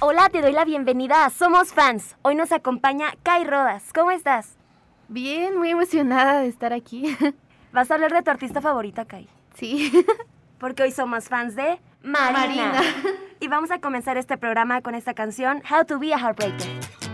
Hola, te doy la bienvenida a Somos Fans. Hoy nos acompaña Kai Rodas. ¿Cómo estás? Bien, muy emocionada de estar aquí. ¿Vas a hablar de tu artista favorita, Kai? Sí. Porque hoy somos fans de Marina. Marina. Y vamos a comenzar este programa con esta canción, How to Be a Heartbreaker.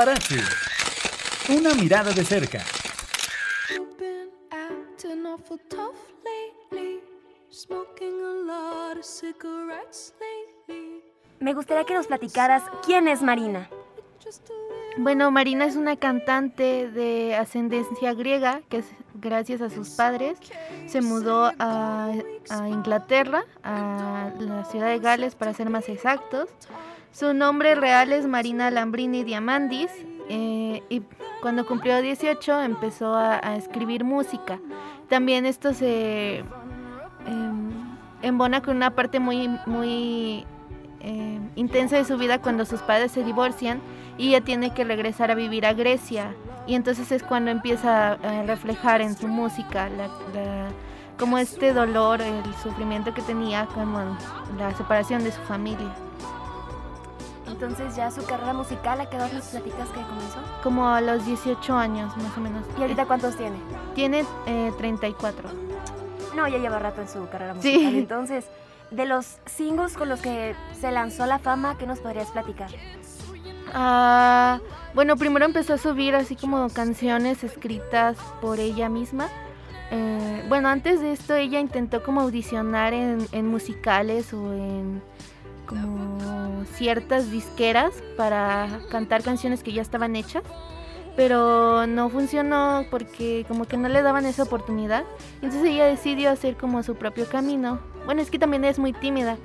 Paparazzi. Una mirada de cerca. Me gustaría que nos platicaras quién es Marina. Bueno, Marina es una cantante de ascendencia griega que gracias a sus padres se mudó a, a Inglaterra, a la ciudad de Gales para ser más exactos. Su nombre real es Marina Lambrini Diamandis eh, y cuando cumplió 18 empezó a, escribir música. También esto se em, embona con una parte muy, muy eh, intensa de su vida cuando sus padres se divorcian y ella tiene que regresar a vivir a Grecia. Y entonces es cuando empieza a reflejar en su música la, como este dolor, el sufrimiento que tenía, como la separación de su familia. Entonces ya su carrera musical, ¿a qué edad nos platicas que comenzó? Como a los 18 años más o menos. ¿Y ahorita cuántos tiene? Tiene eh, 34. No, ya lleva rato en su carrera Sí. musical. Entonces, de los singles con los que se lanzó la fama, ¿qué nos podrías platicar? Ah, bueno, primero empezó a subir así como canciones escritas por ella misma. Eh, bueno, antes de esto ella intentó como audicionar en, en musicales o en como ciertas disqueras para cantar canciones que ya estaban hechas, pero no funcionó porque como que no le daban esa oportunidad. Entonces ella decidió hacer como su propio camino. Bueno, es que también es muy tímida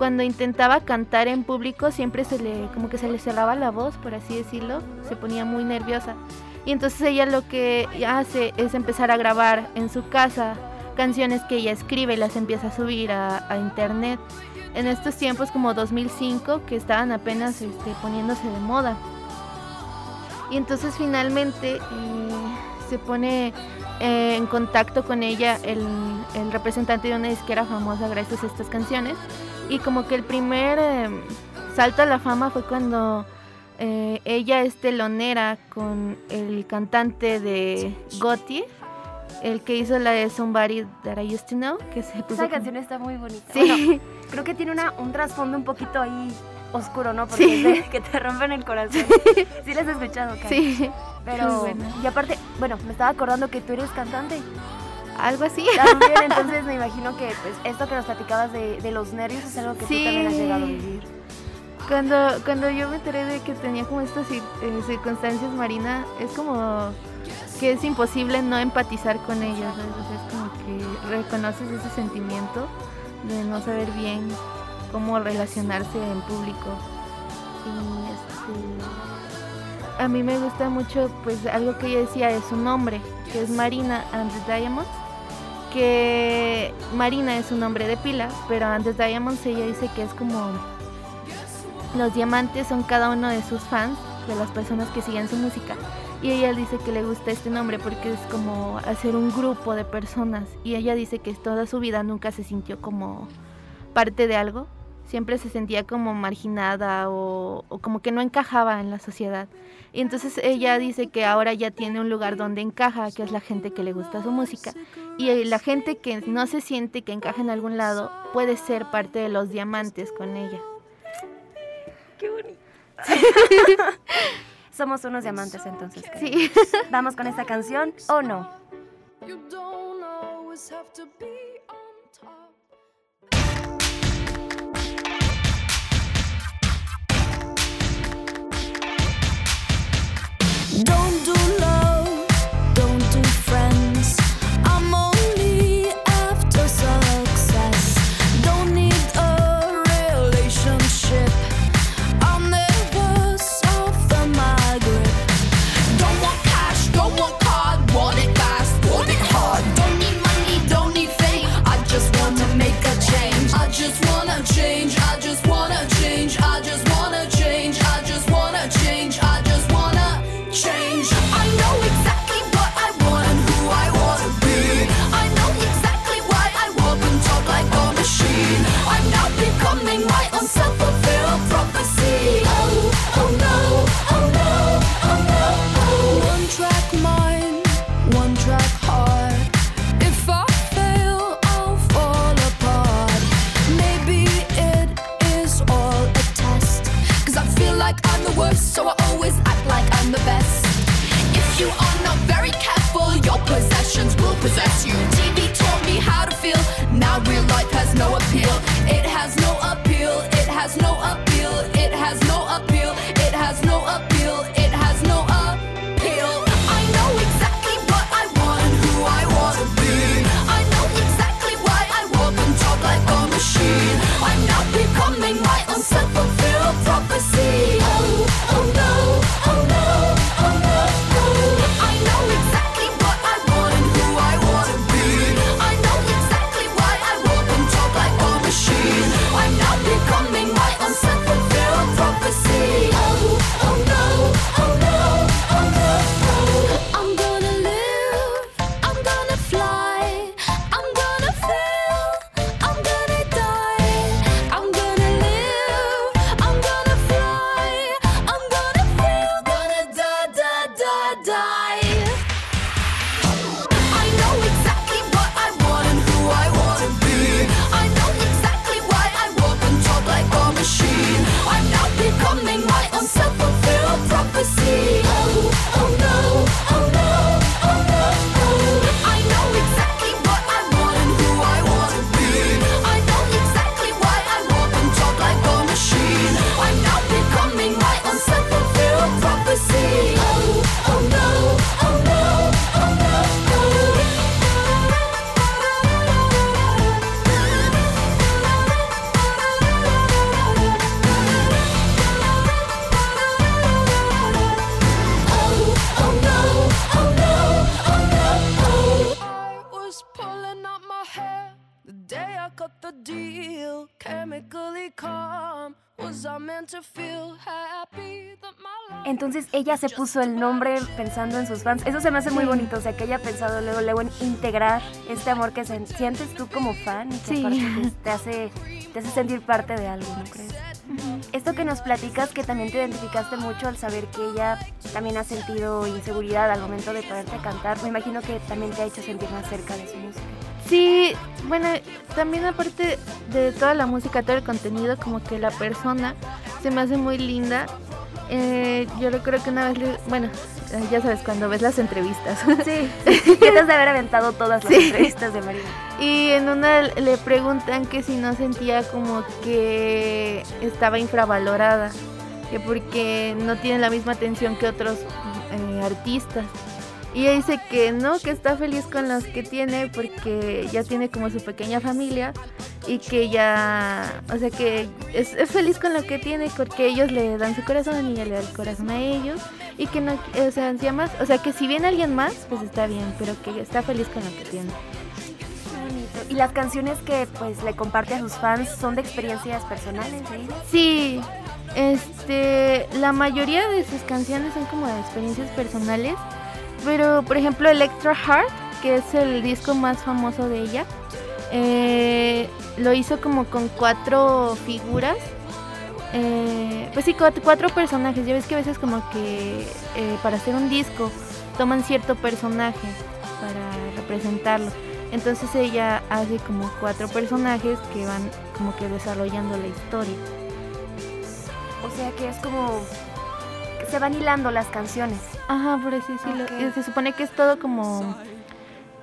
cuando intentaba cantar en público siempre se le como que se le cerraba la voz, por así decirlo, se ponía muy nerviosa. Y entonces ella lo que hace es empezar a grabar en su casa canciones que ella escribe y las empieza a subir a, a internet. En estos tiempos como 2005 que estaban apenas este, poniéndose de moda. Y entonces finalmente eh, se pone eh, en contacto con ella el, representante de una disquera famosa gracias a estas canciones. Y como que el primer eh, salto a la fama fue cuando ella es telonera con el cantante de Gotti, el que hizo la de Somebody That I Used to Know, que se puso Esa como- canción está muy bonita. Sí, Bueno, creo que tiene una, un trasfondo un poquito ahí oscuro, ¿no? Porque Sí. es de que te rompen el corazón. Sí, las has escuchado, Kai. sí, Pero, muy buena. y aparte, bueno, me estaba acordando que tú eres cantante. algo así. También, entonces me imagino que pues, esto que nos platicabas de, de los nervios es algo que Sí. tú también has llegado a vivir. Cuando, cuando yo me enteré de que tenía como estas eh, circunstancias, Marina, es como que es imposible no empatizar con ella, ¿sabes? O sea, es como que reconoces ese sentimiento de no saber bien cómo relacionarse en público. Y este, a mí me gusta mucho, pues algo que ella decía de su nombre, que es Marina and the Diamonds, que Marina es un nombre de pila, pero and the Diamonds ella dice que es como los diamantes son cada uno de sus fans, de las personas que siguen su música. Y ella dice que le gusta este nombre porque es como hacer un grupo de personas. Y ella dice que toda su vida nunca se sintió como parte de algo. Siempre se sentía como marginada o, o como que no encajaba en la sociedad. Y entonces ella dice que ahora ya tiene un lugar donde encaja, que es la gente que le gusta su música. Y la gente que no se siente que encaja en algún lado puede ser parte de los diamantes con ella. Somos unos diamantes entonces. Sí. Vamos con esta canción o no. You don't always have to be possession. feel chemically calm. Entonces ella se puso el nombre pensando en sus fans. Eso se me hace muy bonito, o sea, que ella ha pensado luego, luego en integrar este amor que se, sientes tú como fan y que sí. Pues, te, hace, te hace sentir parte de algo, ¿no crees? Uh -huh. Esto que nos platicas, que también te identificaste mucho al saber que ella también ha sentido inseguridad al momento de poderte cantar, me imagino que también te ha hecho sentir más cerca de su música. Sí, bueno, también aparte de toda la música, todo el contenido, como que la persona se me hace muy linda. Eh, yo recuerdo que una vez, le- bueno, eh, ya sabes, cuando ves las entrevistas. Sí, has de haber aventado todas las Sí. entrevistas de Marina. Y en una le preguntan que si no sentía como que estaba infravalorada, que porque no tiene la misma atención que otros eh, artistas. Y ella dice que no, que está feliz con los que tiene porque ya tiene como su pequeña familia y que ya, o sea que es, es feliz con lo que tiene porque ellos le dan su corazón y ella le da el corazón a ellos y que no, o sea, más, o sea que si viene alguien más, pues está bien, pero que está feliz con lo que tiene. Y las canciones que pues le comparte a sus fans son de experiencias personales ella. Sí, este, la mayoría de sus canciones son como de experiencias personales, pero por ejemplo Electra Heart, que es el disco más famoso de ella, eh, lo hizo como con cuatro figuras, eh, pues sí, cuat- cuatro personajes. Ya ves que a veces como que eh, para hacer un disco toman cierto personaje para representarlo. Entonces ella hace como cuatro personajes que van como que desarrollando la historia. O sea que es como se van hilando las canciones. Ajá, por así decirlo. Se supone que es todo como...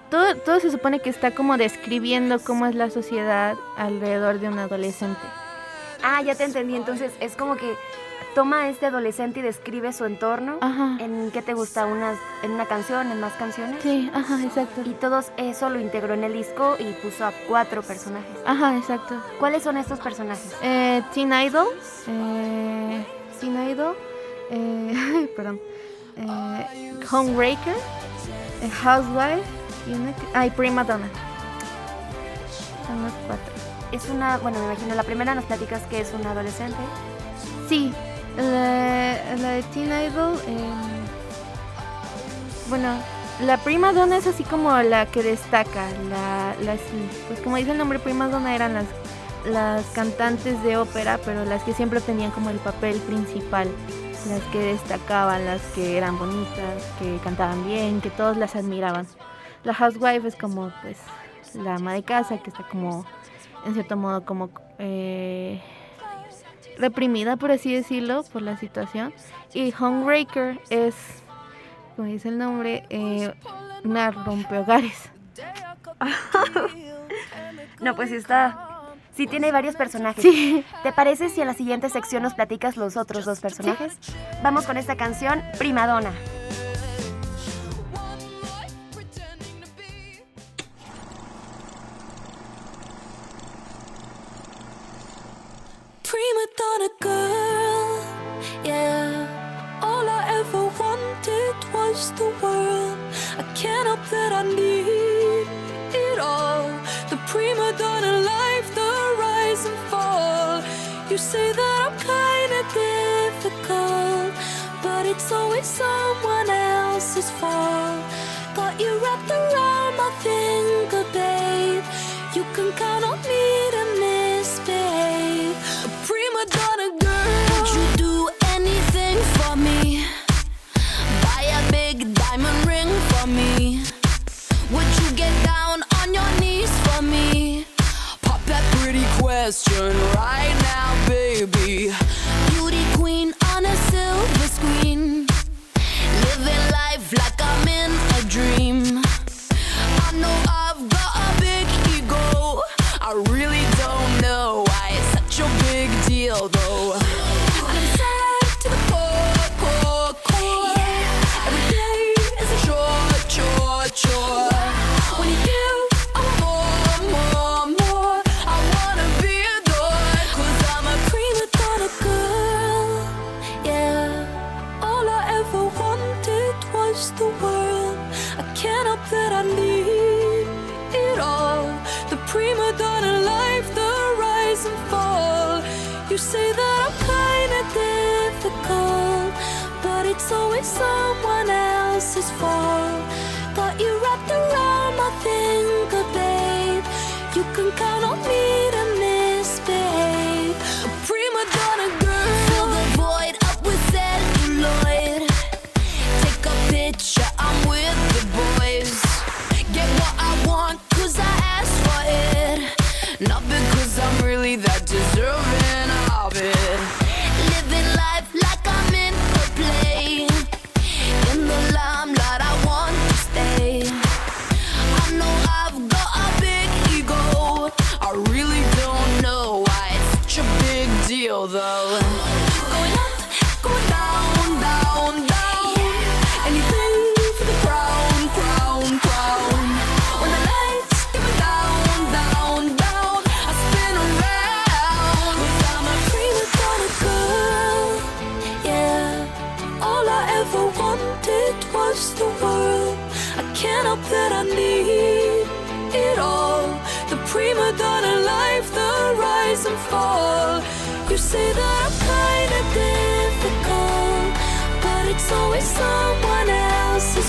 Todo, todo se supone que está como describiendo cómo es la sociedad alrededor de un adolescente. Ah, ya te entendí. Entonces es como que toma a este adolescente y describe su entorno. Ajá. ¿En qué te gusta? Unas, ¿En una canción? ¿En más canciones? Sí, ajá, exacto. Y todos eso lo integró en el disco y puso a cuatro personajes. Ajá, exacto. ¿Cuáles son estos personajes? Eh, Teen Idol. Eh, Teen Idol. Eh, perdón. Eh, Homebreaker. eh, Housewife. Y una Prima Donna. Son los cuatro. Es una, bueno, me imagino, la primera nos platicas que es una adolescente. Sí, la, de Teen Idol. em, bueno, la prima donna es así como la que destaca. La, pues como dice el nombre, prima donna eran las, las cantantes de ópera, pero las que siempre tenían como el papel principal. Las que destacaban, las que eran bonitas, que cantaban bien, que todos las admiraban. La housewife es como pues la ama de casa que está como en cierto modo como eh, reprimida, por así decirlo, por la situación. Y Homebreaker es, como dice el nombre, eh, una rompehogares. No, pues está. Sí, tiene varios personajes. Sí. ¿Te parece si en la siguiente sección nos platicas los otros dos personajes? Vamos con esta canción, Primadonna. I can't help that I need it all. The prima donna life, the rise and fall. You say that I'm kinda difficult, but it's always someone else's fault. Got you wrapped around my finger, babe. You can count on me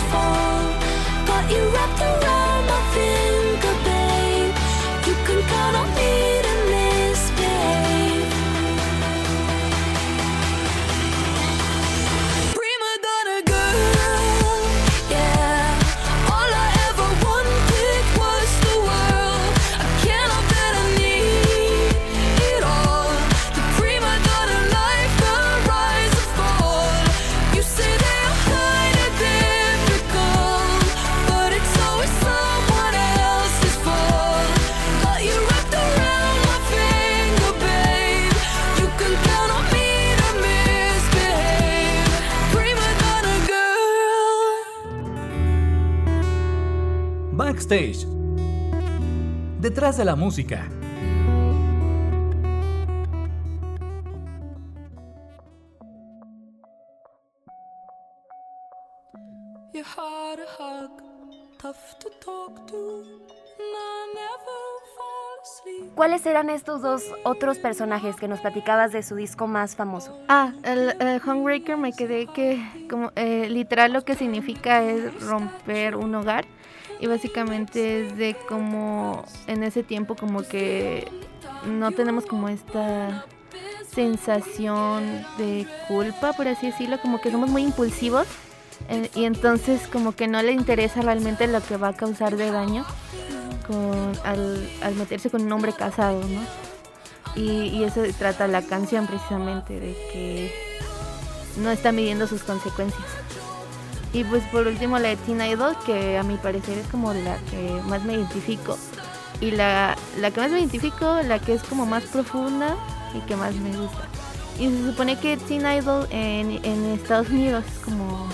Got you wrapped around Backstage. Detrás de la música. You're hard to hug, tough to talk to, and I never fall asleep. ¿Cuáles eran estos dos otros personajes que nos platicabas de su disco más famoso? Ah, el, el Homebreaker me quedé que como eh, literal lo que significa es romper un hogar y básicamente es de como en ese tiempo como que no tenemos como esta sensación de culpa, por así decirlo, como que somos muy impulsivos eh, y entonces como que no le interesa realmente lo que va a causar de daño con, al, al meterse con un hombre casado, ¿no? Y, y eso trata la canción precisamente, de que no está midiendo sus consecuencias. Y pues por último la de Teen Idol, que a mi parecer es como la que más me identifico. Y la, la que más me identifico, la que es como más profunda y que más me gusta. Y se supone que Teen Idol en, en Estados Unidos es como,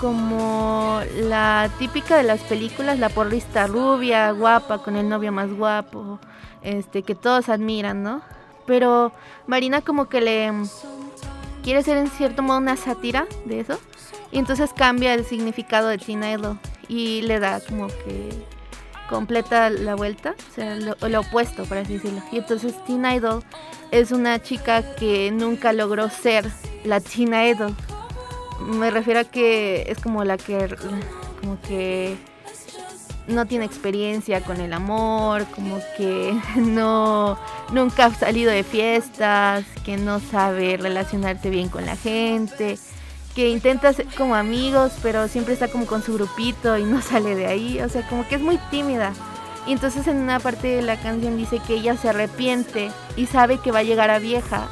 como la típica de las películas, la porrista rubia, guapa, con el novio más guapo, este, que todos admiran, ¿no? Pero Marina como que le quiere ser en cierto modo una sátira de eso. Y entonces cambia el significado de Teen Idol y le da como que completa la vuelta, o sea, lo, opuesto, por así decirlo. Y entonces Teen Idol es una chica que nunca logró ser la Teen Idol. Me refiero a que es como la que como que no tiene experiencia con el amor, como que no nunca ha salido de fiestas, que no sabe relacionarse bien con la gente, que intenta ser como amigos, pero siempre está como con su grupito y no sale de ahí, o sea, como que es muy tímida. Y entonces en una parte de la canción dice que ella se arrepiente y sabe que va a llegar a vieja.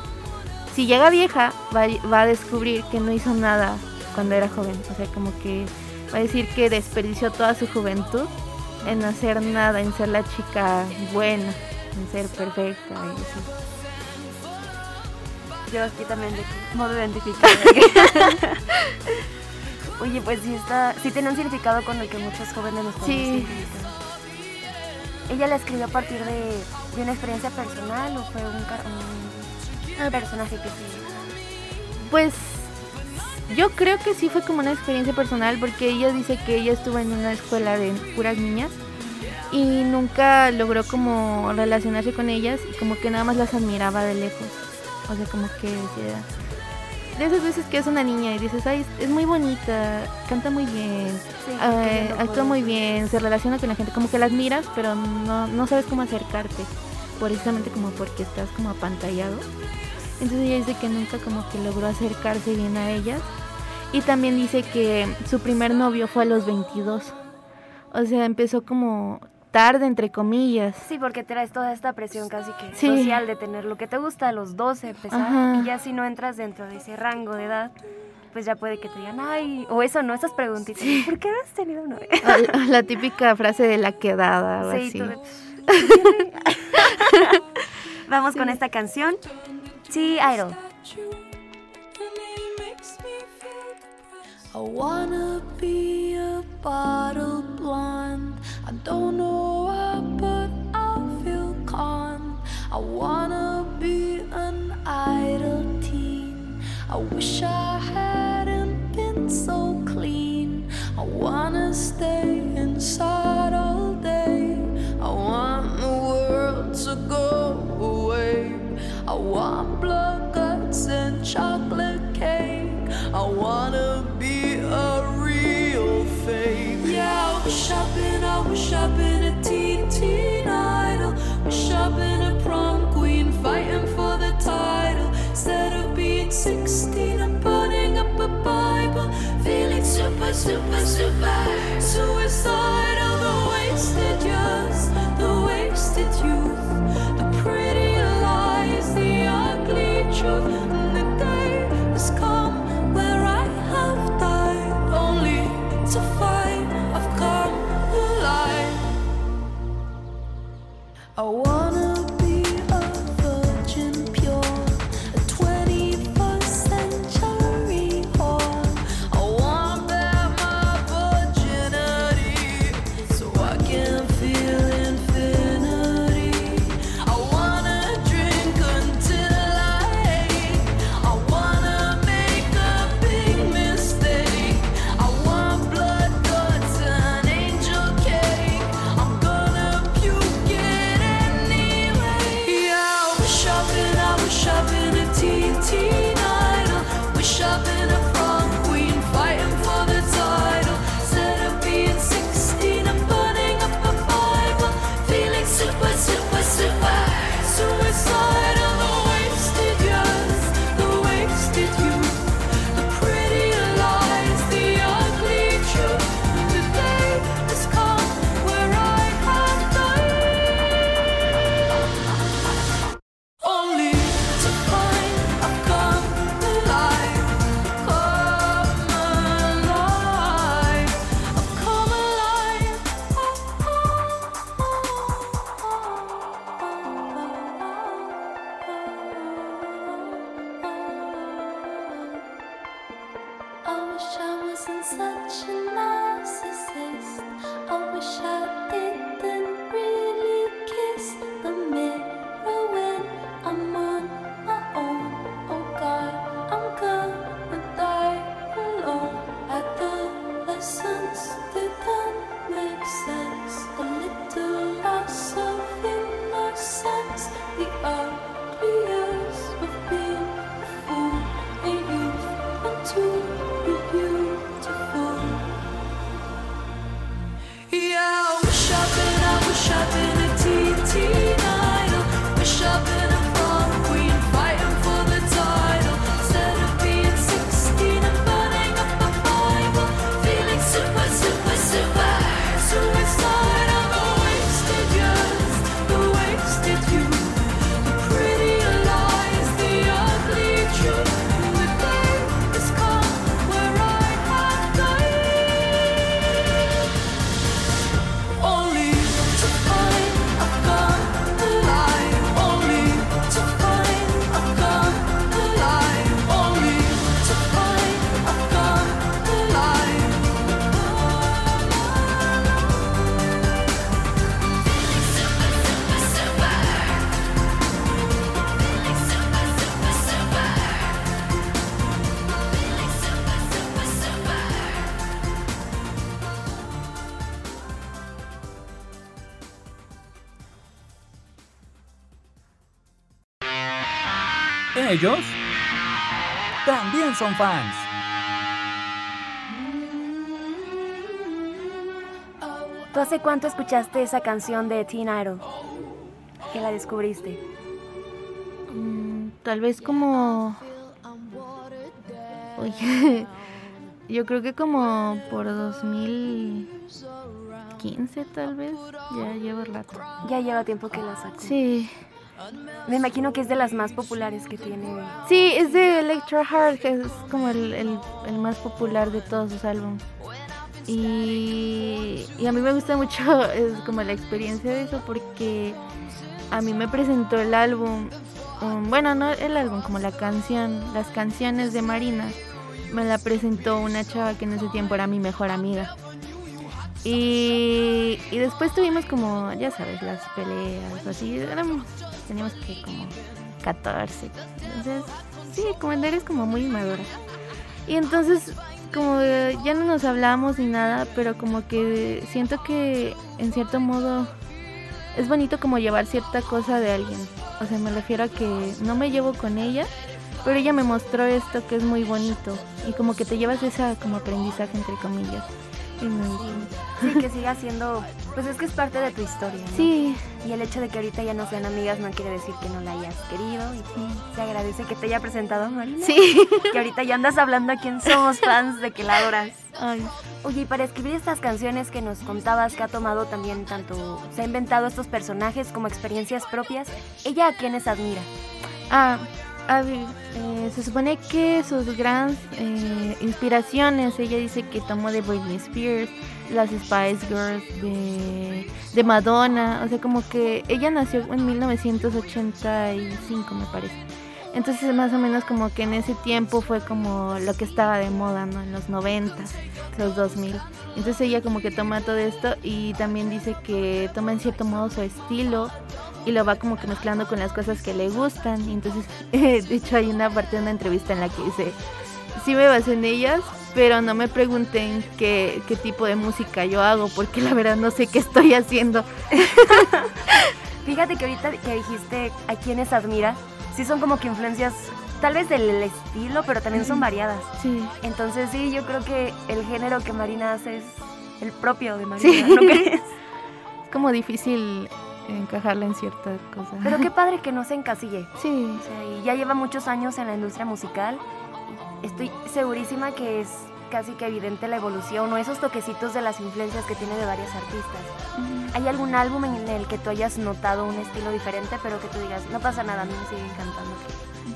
Si llega vieja, va, a- descubrir que no hizo nada cuando era joven. O sea, como que va a decir que desperdició toda su juventud en hacer nada, en ser la chica buena, en ser perfecta y así. Yo aquí también de modo identificado. Oye, pues sí está, sí tiene un significado con el que muchos jóvenes nos podemos Sí. ¿Ella la escribió a partir de, de una experiencia personal o fue un, car- un personaje que sí? Pues yo creo que sí fue como una experiencia personal porque ella dice que ella estuvo en una escuela de puras niñas y nunca logró como relacionarse con ellas y como que nada más las admiraba de lejos. O sea, como que decía, de esas veces que es una niña y dices, ay, es, muy bonita, canta muy bien, Sí, ah, actúa muy bien, se relaciona con la gente, como que la admiras, pero no, no sabes cómo acercarte, precisamente como porque estás como apantallado. Entonces ella dice que nunca como que logró acercarse bien a ellas. Y también dice que su primer novio fue a los 22. O sea, empezó como tarde, entre comillas. Sí, porque traes toda esta presión casi que Sí. social de tener lo que te gusta a los 12, empezar. Ajá. Y ya si no entras dentro de ese rango de edad, pues ya puede que te digan, ay, o eso, ¿no? Esas preguntitas. ¿Por qué no has tenido novia? O- o la típica frase de la quedada o Sí, así. Vamos con esta canción. Sí, Idol. I wanna be a bottle blonde. Don't know why, but I feel. I wanna be an idle teen. I wish I hadn't been so clean. I wanna stay inside all day. I want the world to go away. I want blood guts and chocolate cake. I wanna wish I'd been, I wish I'd been a teen, teen idol. Wish I'd been a prom queen fighting for the title. Instead of being 16 and putting up a Bible. Feeling super, super, super suicidal. The wasted years, the wasted youth. The pretty lies, the ugly truth. I wanna Ellos también son fans. ¿Tú hace cuánto escuchaste esa canción de Teen Idol? Que la descubriste. Mm, tal vez como... Oye, yo creo que como por 2015 tal vez. Ya llevo rato. Ya lleva tiempo que la sacó. Sí. Me imagino que es de las más populares que tiene. Sí, es de Electro Heart, que es como el más popular de todos sus álbumes. Y, y a mí me gusta mucho es como la experiencia de eso porque a mí me presentó el álbum, um, bueno, no el álbum, como la canción, las canciones de Marina, me la presentó una chava que en ese tiempo era mi mejor amiga. Y, después tuvimos como, ya sabes, las peleas, así, éramos- teníamos que como 14. Entonces, sí, como eres como muy inmadura. Y entonces, como ya no nos hablamos ni nada, pero como que siento que en cierto modo es bonito como llevar cierta cosa de alguien. O sea, me refiero a que no me llevo con ella, pero ella me mostró esto que es muy bonito. Y como que te llevas esa como aprendizaje entre comillas. Sí, que siga siendo. Pues es que es parte de tu historia. ¿no? Sí, Y el hecho de que ahorita ya no sean amigas no quiere decir que no la hayas querido. Y se agradece que te haya presentado a Marina. sí. Que ahorita ya andas hablando a quién somos fans de que la adoras. Ay, Oye, y para escribir estas canciones que nos contabas que ha tomado también tanto, se ha inventado estos personajes como experiencias propias, ¿ella a quiénes admira? Ah, eh, se supone que sus grandes eh, inspiraciones, ella dice que tomó de Britney Spears, las Spice Girls, de, de Madonna, o sea, como que ella nació en 1985, me parece. Entonces, más o menos como que en ese tiempo fue como lo que estaba de moda, ¿no? En los 90, los 2000. Entonces ella como que toma todo esto y también dice que toma en cierto modo su estilo y lo va como que mezclando con las cosas que le gustan. Y entonces, de hecho, hay una parte de una entrevista en la que dice, sí me basé en ellas, pero no me pregunten qué, qué tipo de música yo hago, porque la verdad no sé qué estoy haciendo. Fíjate que ahorita que dijiste a quiénes admira, sí son como que influencias tal vez del estilo, pero también son variadas. Sí, Entonces sí, yo creo que el género que Marina hace es el propio de Sí. Marina, ¿no crees? es como difícil encajarla en cierta cosa. Pero qué padre que no se encasille. Sí, O sea, y ya lleva muchos años en la industria musical. Estoy segurísima que es casi que evidente la evolución o esos toquecitos de las influencias que tiene de varias artistas. ¿Hay algún álbum en el que tú hayas notado un estilo diferente, pero que tú digas, no pasa nada, a mí me sigue encantando?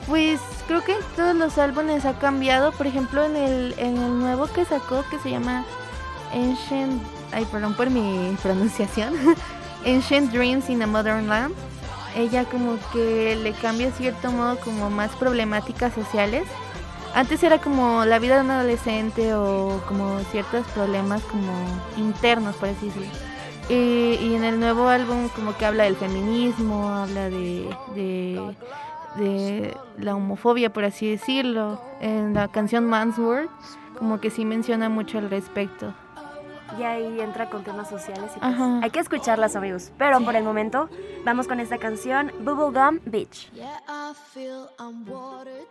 Pues creo que en todos los álbumes ha cambiado. Por ejemplo, en el, en el nuevo que sacó, que se llama Ancient. Ay, perdón por mi pronunciación. Ancient Dreams in a Modern Land. Ella, como que le cambia cierto modo, como más problemáticas sociales. Antes era como la vida de un adolescente o como ciertos problemas como internos, por así decirlo. Y, en el nuevo álbum como que habla del feminismo, habla de, de, de la homofobia, por así decirlo. En la canción Man's World como que sí menciona mucho al respecto. Y ahí entra con temas sociales y pues, hay que escucharlas, amigos. Pero por el momento, vamos con esta canción, Bubblegum Beach. Yeah, I feel I'm watered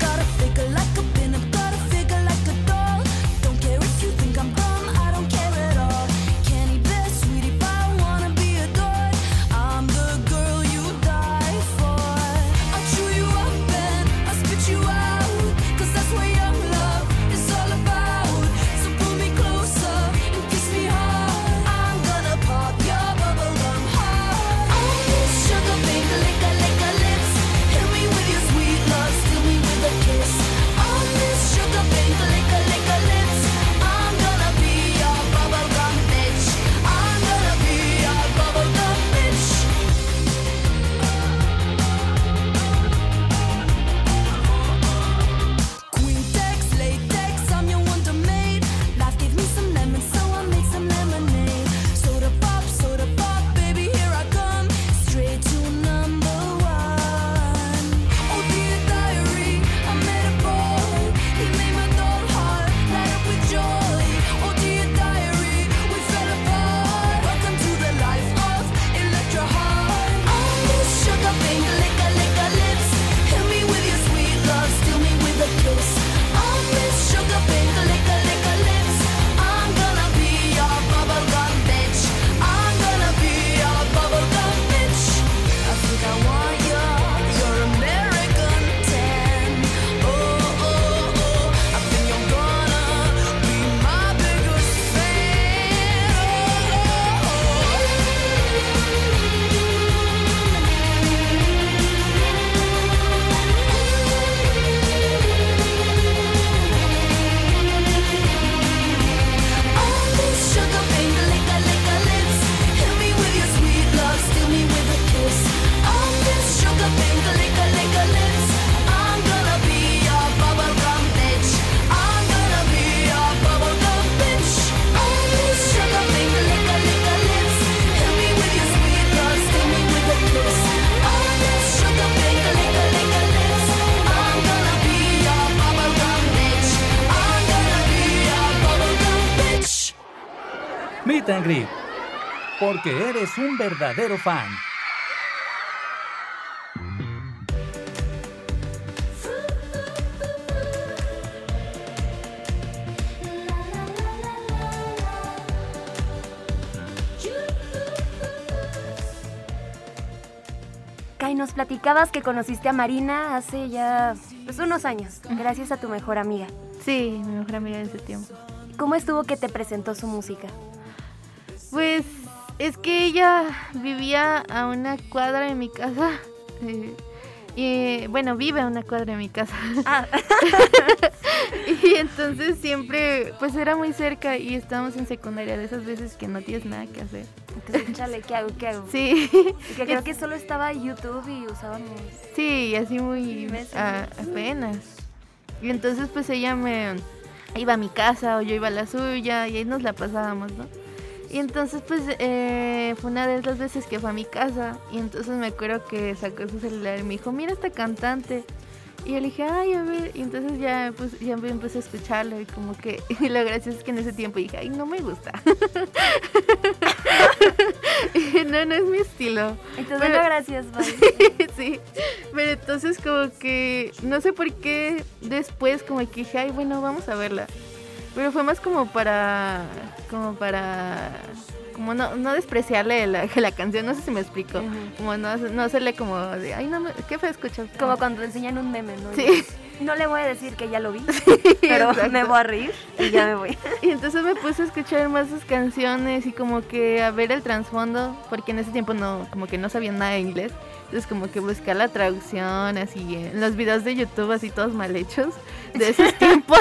Gotta figure like a Meet and Greet, porque eres un verdadero fan. Kai, nos platicabas que conociste a Marina hace ya pues, unos años, gracias a tu mejor amiga. Sí, mi mejor amiga de ese tiempo. ¿Cómo estuvo que te presentó su música? Pues es que ella vivía a una cuadra de mi casa. eh, Y bueno, vive a una cuadra de mi casa. Ah, Y entonces siempre, pues era muy cerca y estábamos en secundaria, de esas veces que no tienes nada que hacer. entonces, chale, ¿qué hago? ¿Qué hago? Sí, Y que creo que solo estaba YouTube y usábamos... sí, y así muy a- apenas. Y entonces pues ella me iba a mi casa o yo iba a la suya y ahí nos la pasábamos, ¿no? Y entonces pues eh, fue una de esas veces que fue a mi casa y entonces me acuerdo que sacó su celular y me dijo, mira esta cantante. Y yo le dije, ay, a ver, y entonces ya, pues, ya me empecé a escucharlo y como que, y lo gracioso es que en ese tiempo dije, ay, no me gusta. Y no, no es mi estilo. Entonces, Bueno. no, gracias, sí, pero entonces como que no sé por qué después como que dije, ay, bueno, vamos a verla. Pero fue más como para, como para, como no, no despreciarle la, la canción, no sé si me explico. Como no, no hacerle como de, ay, no, me, qué fue escuchar. Como cuando te enseñan un meme, ¿no? Sí. No le voy a decir que ya lo vi, pero exacto. me voy a reír y ya me voy. Y entonces me puse a escuchar más sus canciones y como que a ver el trasfondo, porque en ese tiempo no, como que no sabía nada de inglés. Entonces como que buscar la traducción así en los videos de YouTube así todos mal hechos de esos tiempos.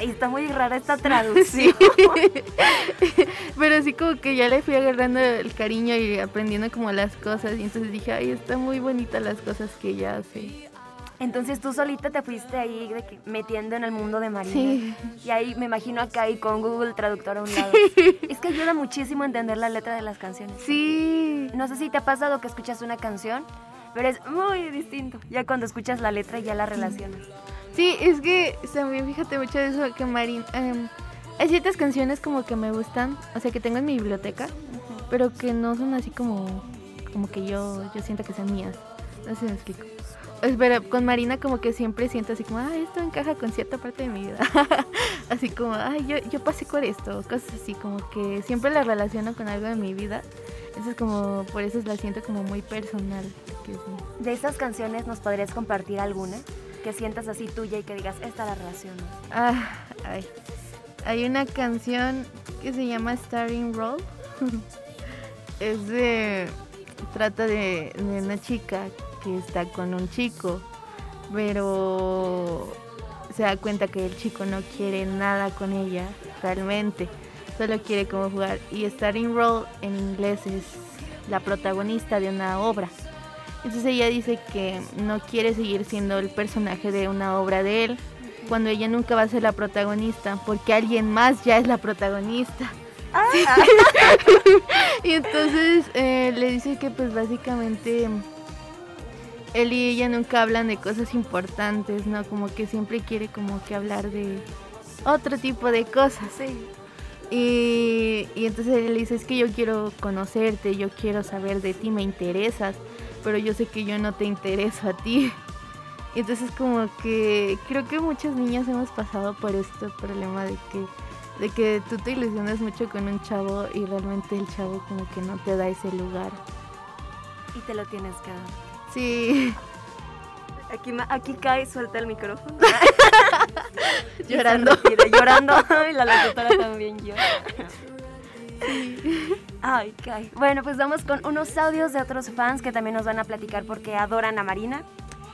Está muy rara esta traducción. Sí. Pero así como que ya le fui agarrando el cariño y aprendiendo como las cosas. Y entonces dije, ay, está muy bonita las cosas que ella hace. Entonces tú solita te fuiste ahí de que- metiendo en el mundo de Marina. Sí. Y ahí me imagino acá ahí con Google Traductor a un lado. Es que ayuda muchísimo a entender la letra de las canciones. Sí. No sé si te ha pasado que escuchas una canción, pero es muy distinto. Ya cuando escuchas la letra ya la relacionas. Sí, es que también fíjate mucho de eso que Marín... em, hay ciertas canciones como que me gustan, o sea, que tengo en mi biblioteca, pero que no son así como, como que yo, yo siento que son mías. No sé si me explico. Es, Pero con Marina como que siempre siento así como, ay, esto encaja con cierta parte de mi vida. así como, ay, yo, yo pasé por esto, cosas así, como que siempre la relaciono con algo de mi vida. Entonces como, por eso la siento como muy personal. que sí. De esas canciones, ¿nos podrías compartir alguna? Que sientas así tuya y que digas, esta la relaciono. Ah, ay. Hay una canción que se llama Starring Roll. es de. Trata de, de una chica que está con un chico, pero se da cuenta que el chico no quiere nada con ella realmente, solo quiere como jugar. Y Starring Roll en inglés es la protagonista de una obra. Entonces ella dice que no quiere seguir siendo el personaje de una obra de él, cuando ella nunca va a ser la protagonista, porque alguien más ya es la protagonista. Sí. y entonces eh, le dice que pues básicamente él y ella nunca hablan de cosas importantes, ¿no? Como que siempre quiere como que hablar de otro tipo de cosas. Sí. Y, y entonces él le dice, es que yo quiero conocerte, yo quiero saber de ti, me interesas, pero yo sé que yo no te intereso a ti. Y entonces como que creo que muchas niñas hemos pasado por este problema de que, de que tú te ilusionas mucho con un chavo y realmente el chavo como que no te da ese lugar. Y te lo tienes que dar. Sí, Aquí, aquí cae, suelta el micrófono. Llorando. retira, llorando. Y la locutora también llora. Ay, cae. Bueno, pues vamos con unos audios de otros fans que también nos van a platicar porque adoran a Marina.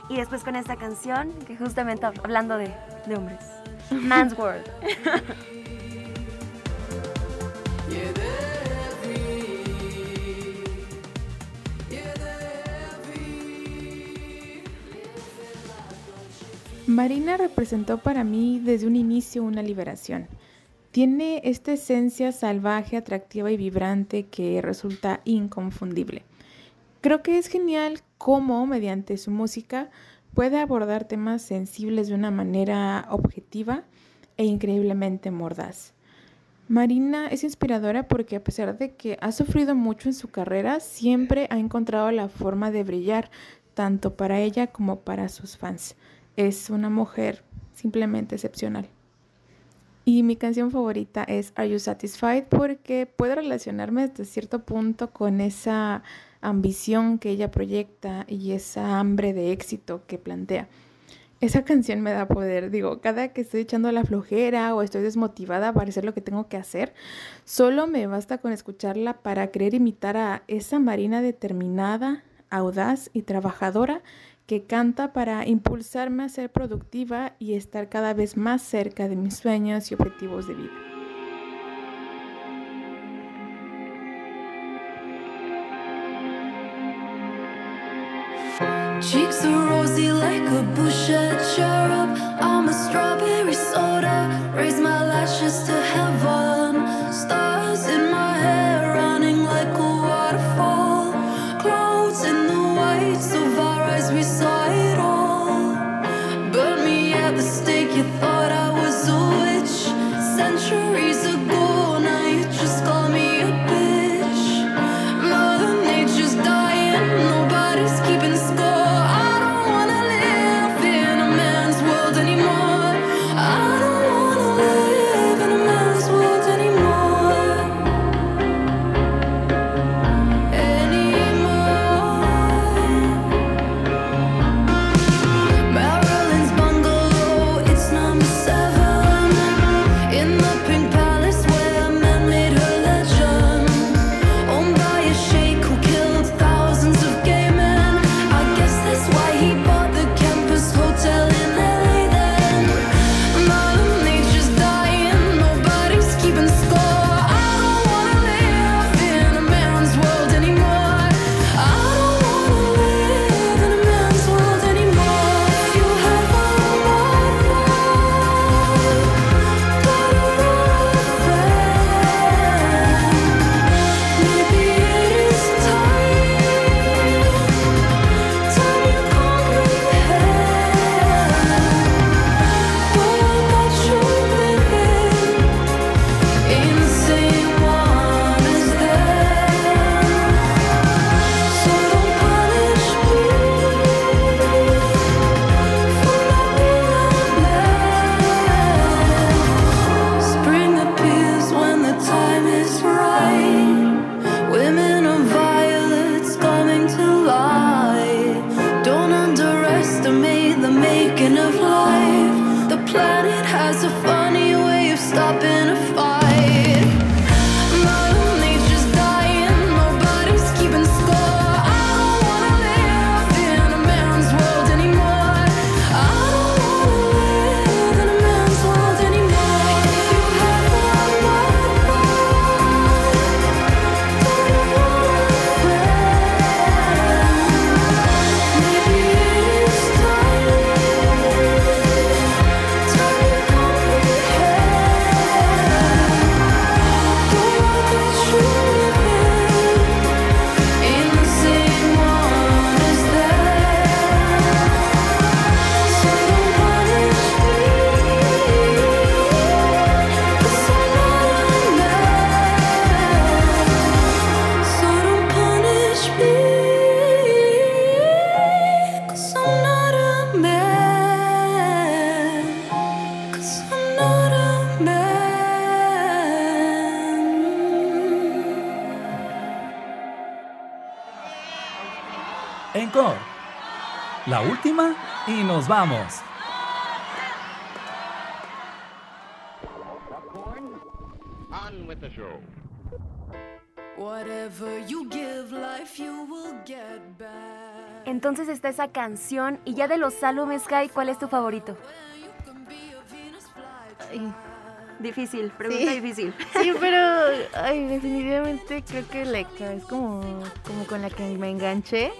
Y después con esta canción, que justamente hab- hablando de, de hombres. Man's World. Marina representó para mí desde un inicio una liberación. Tiene esta esencia salvaje, atractiva y vibrante que resulta inconfundible. Creo que es genial cómo, mediante su música, puede abordar temas sensibles de una manera objetiva e increíblemente mordaz. Marina es inspiradora porque a pesar de que ha sufrido mucho en su carrera, siempre ha encontrado la forma de brillar, tanto para ella como para sus fans. Es una mujer simplemente excepcional. Y mi canción favorita es Are You Satisfied porque puedo relacionarme hasta cierto punto con esa ambición que ella proyecta y esa hambre de éxito que plantea. Esa canción me da poder, digo, cada que estoy echando la flojera o estoy desmotivada para hacer lo que tengo que hacer, solo me basta con escucharla para querer imitar a esa Marina determinada, audaz y trabajadora que canta para impulsarme a ser productiva y estar cada vez más cerca de mis sueños y objetivos de vida. Back. Entonces está esa canción y ya de los álbumes, Kai, ¿cuál es tu favorito? Ay, Difícil, pregunta Sí. difícil. Sí, pero ay, definitivamente creo que Electra es como, como con la que me enganché.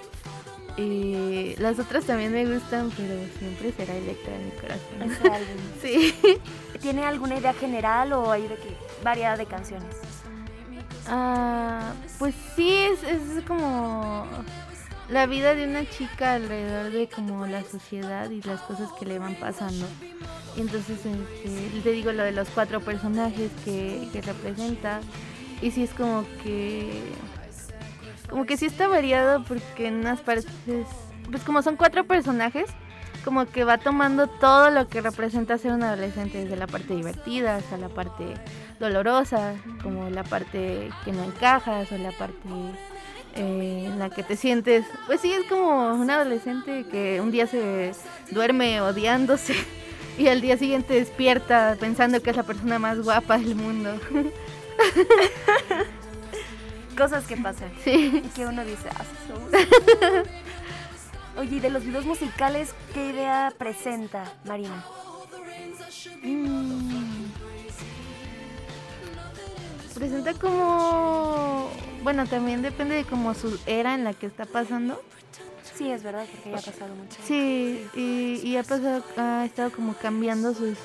Y las otras también me gustan, pero siempre será Electra en mi corazón. Ese álbum. Sí. ¿Tiene alguna idea general o hay de qué? Variedad de canciones. Ah, pues sí, es, es como la vida de una chica alrededor de como la sociedad y las cosas que le van pasando. Y entonces este, te digo lo de los cuatro personajes que, que representa. Y sí es como que. Como que sí está variado porque en unas partes. Pues como son cuatro personajes, como que va tomando todo lo que representa ser un adolescente, desde la parte divertida hasta la parte dolorosa, como la parte que no encajas o la parte eh, en la que te sientes. Pues sí, es como un adolescente que un día se duerme odiándose y al día siguiente despierta pensando que es la persona más guapa del mundo. Cosas que pasan. Sí. Y que uno dice, ah, sí somos". Oye, y de los videos musicales, ¿qué idea presenta Marina? Mm. Presenta como... Bueno, también depende de como su era en la que está pasando. Sí, es verdad, porque ya ha pasado mucho. Sí, y, y ha pasado, ha estado como cambiando sus...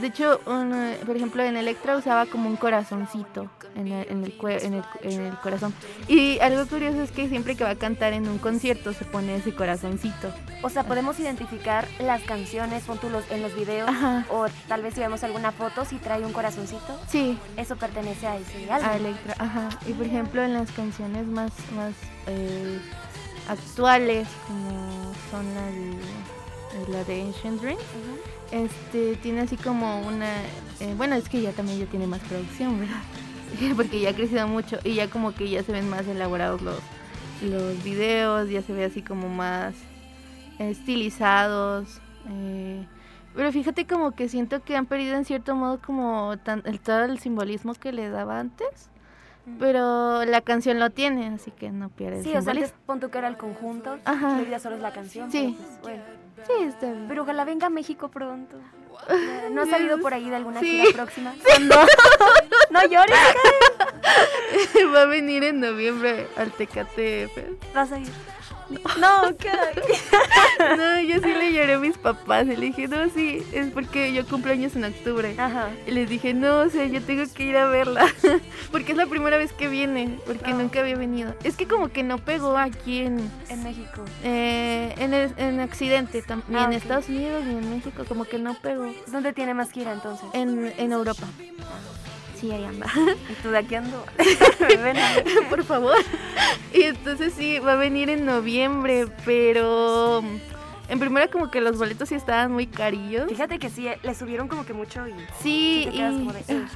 De hecho, una- por ejemplo, en Electra usaba como un corazoncito en el, en, el, en, el, en el corazón. Y algo curioso es que siempre que va a cantar en un concierto se pone ese corazoncito. O sea, podemos identificar las canciones, los- en los videos, Ajá. o tal vez si vemos alguna foto, si trae un corazoncito, Sí, eso pertenece a ese álbum. a Electra, ajá. Y por ejemplo, en las canciones más, más eh, actuales, como son la de, la de Ancient Dream, este tiene así como una eh, bueno es que ya también ya tiene más producción verdad porque ya ha crecido mucho y ya como que ya se ven más elaborados los los videos ya se ve así como más estilizados eh, pero fíjate como que siento que han perdido en cierto modo como tan- el, todo el simbolismo que le daba antes pero la canción lo tiene así que no pierde el Sí, o sea, antes pon tú que era el conjunto, Ajá. solo es la canción. Sí. pues, bueno. Sí está bien Pero ojalá venga a México pronto. ¿No has salido por ahí de alguna Sí. gira próxima? ¿Cuándo? no llores, va a venir en noviembre al Tecate vas a ir. No, ¿qué? No, yo sí le lloré a mis papás y le dije, no, sí, es porque yo cumplo años en octubre. Ajá. Y les dije, no, o sea, yo tengo que ir a verla. porque es la primera vez que viene, porque Ah. nunca había venido. Es que como que no pegó aquí en, En México. eh, en, el- en Occidente, tam- ni Ah, en. Estados Unidos ni en México, como que no pegó. ¿Dónde tiene más gira entonces? En, en Europa. Sí, ahí anda. ¿Y tú de aquí ando? Ven a. Por favor. Y entonces sí, va a venir en noviembre, pero en primera como que los boletos sí estaban muy carillos. Fíjate que sí, eh, le subieron como que mucho y Sí, y, de, "Ugh".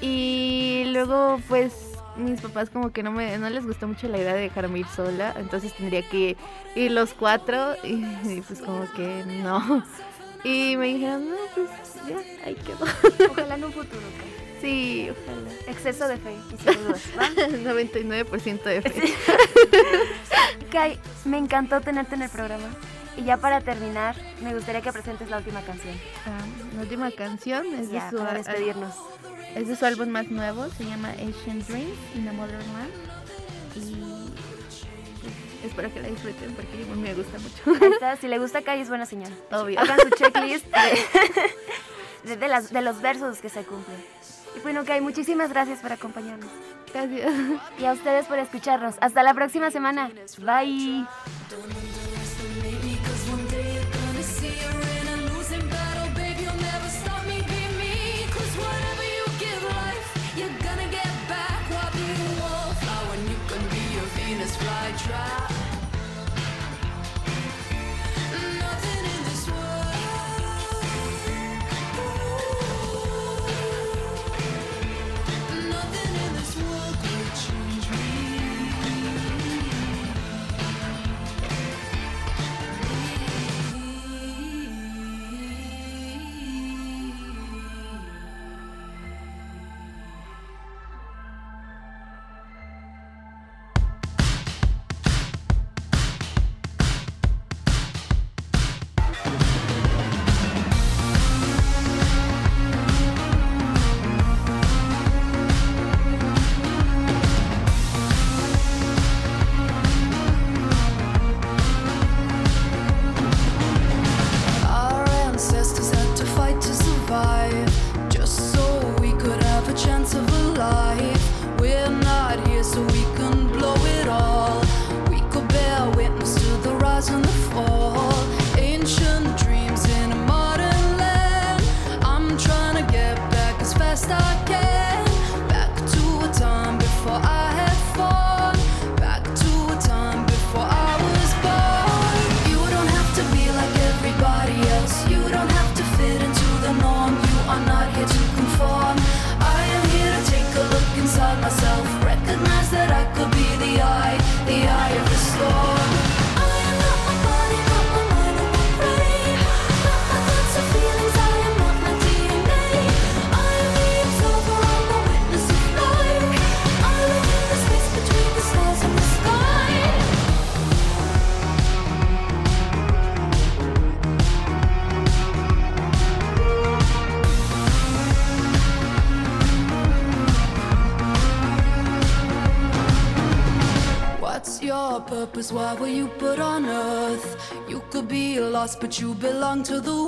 y luego pues mis papás como que no me no les gustó mucho la idea de dejarme ir sola, entonces tendría que ir los cuatro y, y, pues como que no. Y me dijeron, no, pues ya, ahí quedó. Ojalá en un futuro, Kai. Sí, ojalá. Exceso de fe y sin dudas, ¿va? 99% de fe. Kai, me encantó tenerte en el programa. Y ya para terminar, me gustaría que presentes la última canción. Ah, la última canción es de, su, para despedirnos. es de su álbum más nuevo, se llama Ancient Dreams in a Modern Land. Y pues, espero que la disfruten porque me gusta mucho. Ahí está, si le gusta Kai es buena señal. Obvio. Hagan su checklist de, de- de las, de los versos que se cumplen. Y bueno, Kai, muchísimas gracias por acompañarnos. Gracias. Y a ustedes por escucharnos. Hasta la próxima semana. Bye. but you belong to the